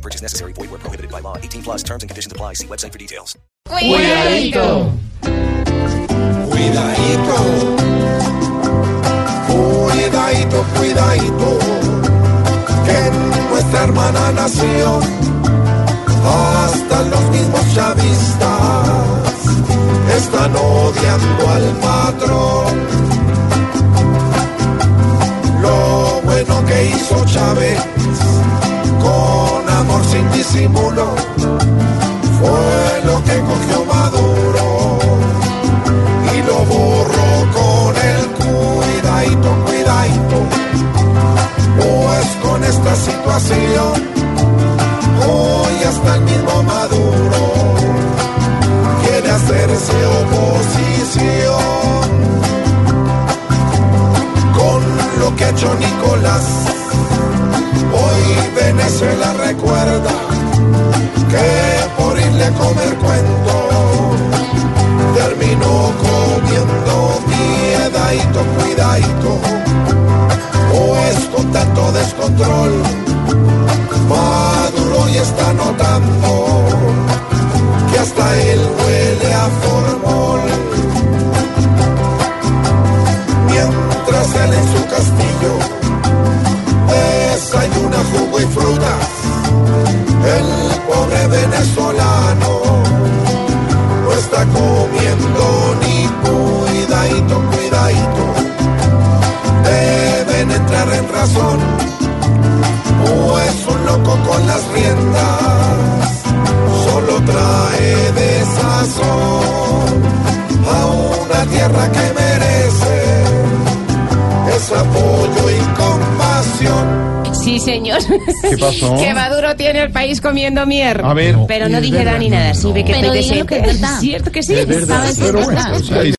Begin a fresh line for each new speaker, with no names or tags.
No purchase necessary. Void where prohibited by law. 18 plus terms and conditions apply. See website for details.
Cuidadito. Cuidadito. Cuidadito, cuidadito. Que en nuestra hermana nación hasta los mismos chavistas están odiando al patrón. Lo bueno que hizo Chávez disimulo fue lo que cogió Maduro y lo borró con el cuidadito, cuidadito. Pues con esta situación hoy hasta el mismo Maduro quiere hacerse oposición con lo que ha hecho Nicolás. Hoy Venezuela recuerda que por irle a comer cuento terminó comiendo miedadito, cuidadito, pues con tanto descontrol Maduro ya está notando que hasta él huele a formol. Mientras él en su castillo desayuna jugo y frutas, pobre venezolano no está comiendo ni cuidadito, cuidadito. Deben entrar en razón pues un loco con las riendas solo trae desazón a una tierra que merece ese apoyo.
Sí, señor.
¿Qué pasó?
que Maduro tiene el país comiendo mierda.
A ver.
Pero no dije
no,
nada.
no,
Sí, ve que.
Pero diga lo que es verdad.
¿Cierto que sí?
Es verdad,
Sabes
pero
es
bueno,
verdad.
o sea,